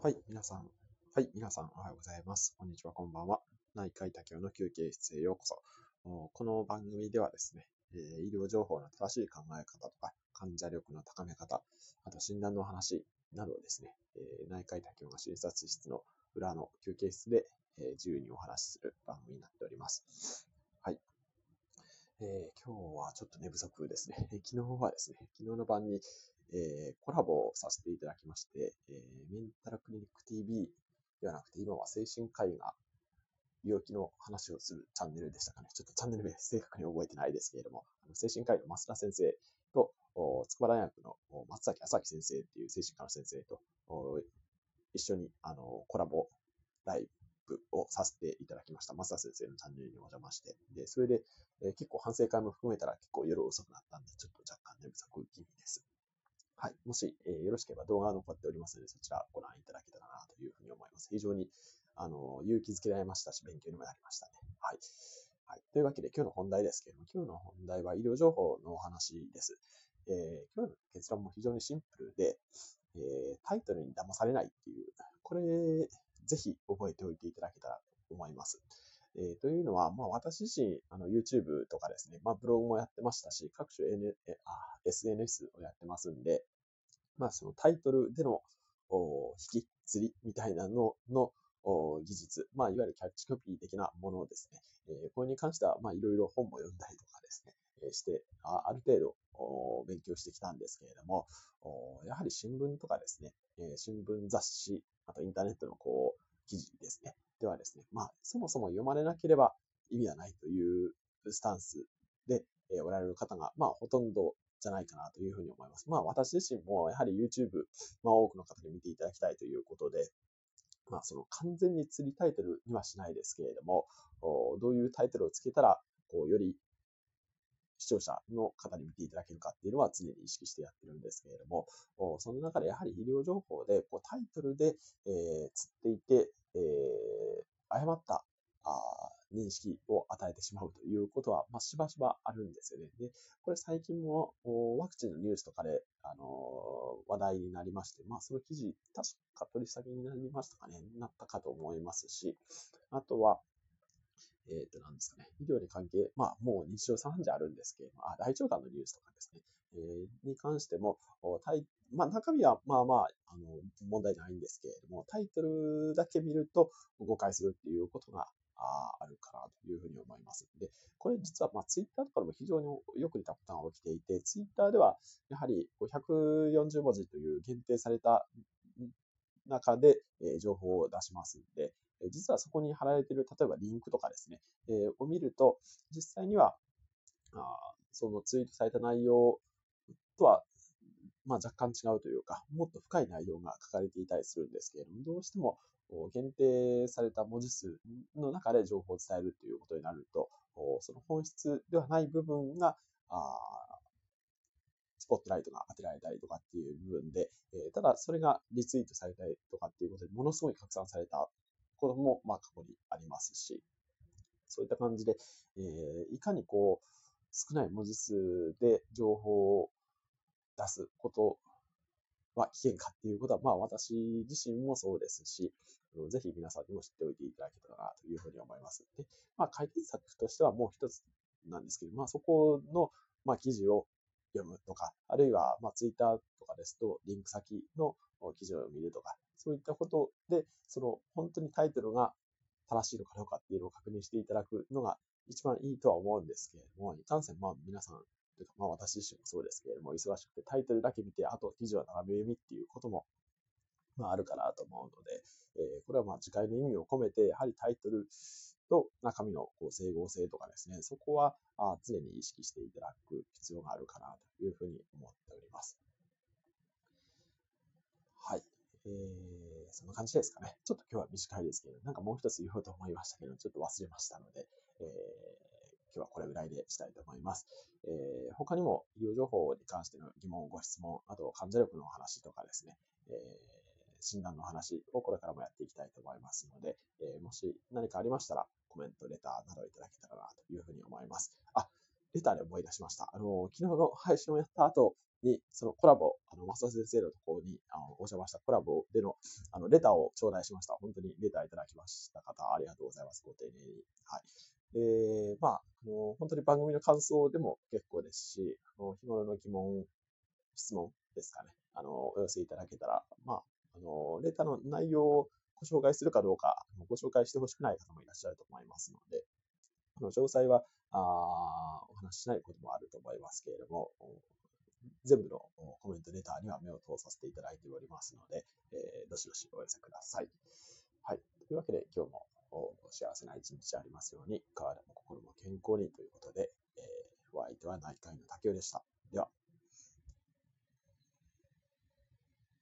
はい、皆さん。はい、皆さん、おはようございます。こんにちは、こんばんは。内科医多教の休憩室へようこそ。この番組ではですね、え医療情報の正しい考え方とか、患者力の高め方、あと診断の話などをですね、え内科医多教の診察室の裏の休憩室で、え自由にお話しする番組になっております。はい。えー今日はちょっと寝不足ですね。昨日はですね、昨日の晩に、えーコラボをさせていただきまして、えーメンタルクリニック TV ではなくて、今は精神科医が病気の話をするチャンネルでしたかね。ちょっとチャンネル名正確に覚えてないですけれども、あの精神科医の増田先生と、筑波大学の松崎朝樹先生っていう精神科の先生と、一緒にあのコラボライブをさせていただきました。増田先生のチャンネルにお邪魔して、でそれで、えー結構反省会も含めたら結構夜遅くなったんで、ちょっと若干寝不足気味です。はい。もし、えーよろしければ動画が残っておりますので、そちらご覧いただけたらなというふうに思います。非常に、あの、勇気づけられましたし、勉強にもなりましたね。はい。はい。というわけで、今日の本題ですけれども、今日の本題は医療情報のお話です。えー今日の結論も非常にシンプルで、えータイトルに騙されないっていう、これ、ぜひ覚えておいていただけたらと思います。えーというのは、まあ、私自身、あの YouTube とかですね、まあ、ブログもやってましたし、各種、N えあ SNS をやってますんで、まあ、そのタイトルでのお引き釣りみたいなののお技術、まあ、いわゆるキャッチコピー的なものですね。えーこれに関しては、まあ、いろいろ本も読んだりとかですね、えーしてあ、ある程度お勉強してきたんですけれども、おやはり新聞とかですね、えー新聞雑誌、あとインターネットのこう記事ですね。ではですね、まあ、そもそも読まれなければ意味はないというスタンスで、えーおられる方が、まあ、ほとんどじゃないかなというふうに思います。まあ、私自身もやはり YouTube、まあ、多くの方に見ていただきたいということで、まあ、その完全に釣りタイトルにはしないですけれども、どういうタイトルをつけたら、こう、より視聴者の方に見ていただけるかっていうのは常に意識してやってるんですけれども、その中でやはり医療情報でこうタイトルで、えー釣っていて、えー誤ったあ認識を与えてしまうということは、まあ、しばしばあるんですよね。で、これ最近もワクチンのニュースとかで、あのー話題になりまして、まあ、その記事、確か取り下げになりましたかね、なったかと思いますし、あとは、えっ、と、なんですかね、医療に関係、まあ、もう日常茶飯事あるんですけれども、あ、大腸がんのニュースとかですね、えーに関しても、タイまあ、中身はまあまあ、あの、問題ないんですけれども、タイトルだけ見ると誤解するっていうことがああるかなというふうに思います。で、これ実はまあツイッターとかでも非常によく似たパターンが起きていて、ツイッターではやはり140文字という限定された中で、え情報を出しますんで、え実はそこに貼られている、例えばリンクとかですね、えを見ると、実際には、あそのツイートされた内容とは、まあ、若干違うというか、もっと深い内容が書かれていたりするんですけれども、どうしても限定された文字数の中で情報を伝えるということになると、その本質ではない部分が、あポットライトが当てられたりとかっていう部分で、えーただそれがリツイートされたりとかっていうことで、ものすごい拡散されたことも、まあ、過去にありますし、そういった感じで、えーいかにこう、少ない文字数で情報を出すことは危険かっていうことは、まあ私自身もそうですし、ぜひ皆さんにも知っておいていただけたらなというふうに思います。で、まあ解決策としてはもう一つなんですけど、まあそこの、まあ記事を読むとか、あるいは、まあツイッターとかですと、リンク先の記事を見るとか、そういったことで、その本当にタイトルが正しいのかどうかっていうのを確認していただくのが一番いいとは思うんですけれども、いかんせん、まあ皆さん、というかまあ私自身もそうですけれども、忙しくてタイトルだけ見て、あと記事は斜め読みっていうことも、まああるかなと思うので、えーこれはまあ次回の意味を込めて、やはりタイトルと中身のこう整合性とかですね、そこは常に意識していただく必要があるかなというふうに思っております。はい。えー、そんな感じですかね。ちょっと今日は短いですけど、なんかもう一つ言おうと思いましたけど、ちょっと忘れましたので、えー今日はこれぐらいでしたいと思います。えー他にも医療情報に関しての疑問、ご質問、あと患者力の話とかですね、えー診断の話をこれからもやっていきたいと思いますので、えーもし何かありましたらコメント、レターなどいただけたらなというふうに思います。あ、レターで思い出しました。あの、昨日の配信をやった後、に、そのコラボ、あの、増田先生のところに、あの、お邪魔したコラボでの、あの、レターを頂戴しました。本当にレターいただきました方、ありがとうございます。ご丁寧に。はい。えー、まあ、あの、本当に番組の感想でも結構ですし、あの、日頃の疑問、質問ですかね。あの、お寄せいただけたら、まあ、あの、レターの内容をご紹介するかどうか、ご紹介してほしくない方もいらっしゃると思いますので、あの、詳細は、あお話ししないこともあると思いますけれども、全部のコメント、レターには目を通させていただいておりますので、えー、どしどしお寄せください。はい。というわけで、今日も幸せな一日ありますように、体も心も健康にということで、えー、お相手は内科医の竹雄でした。では。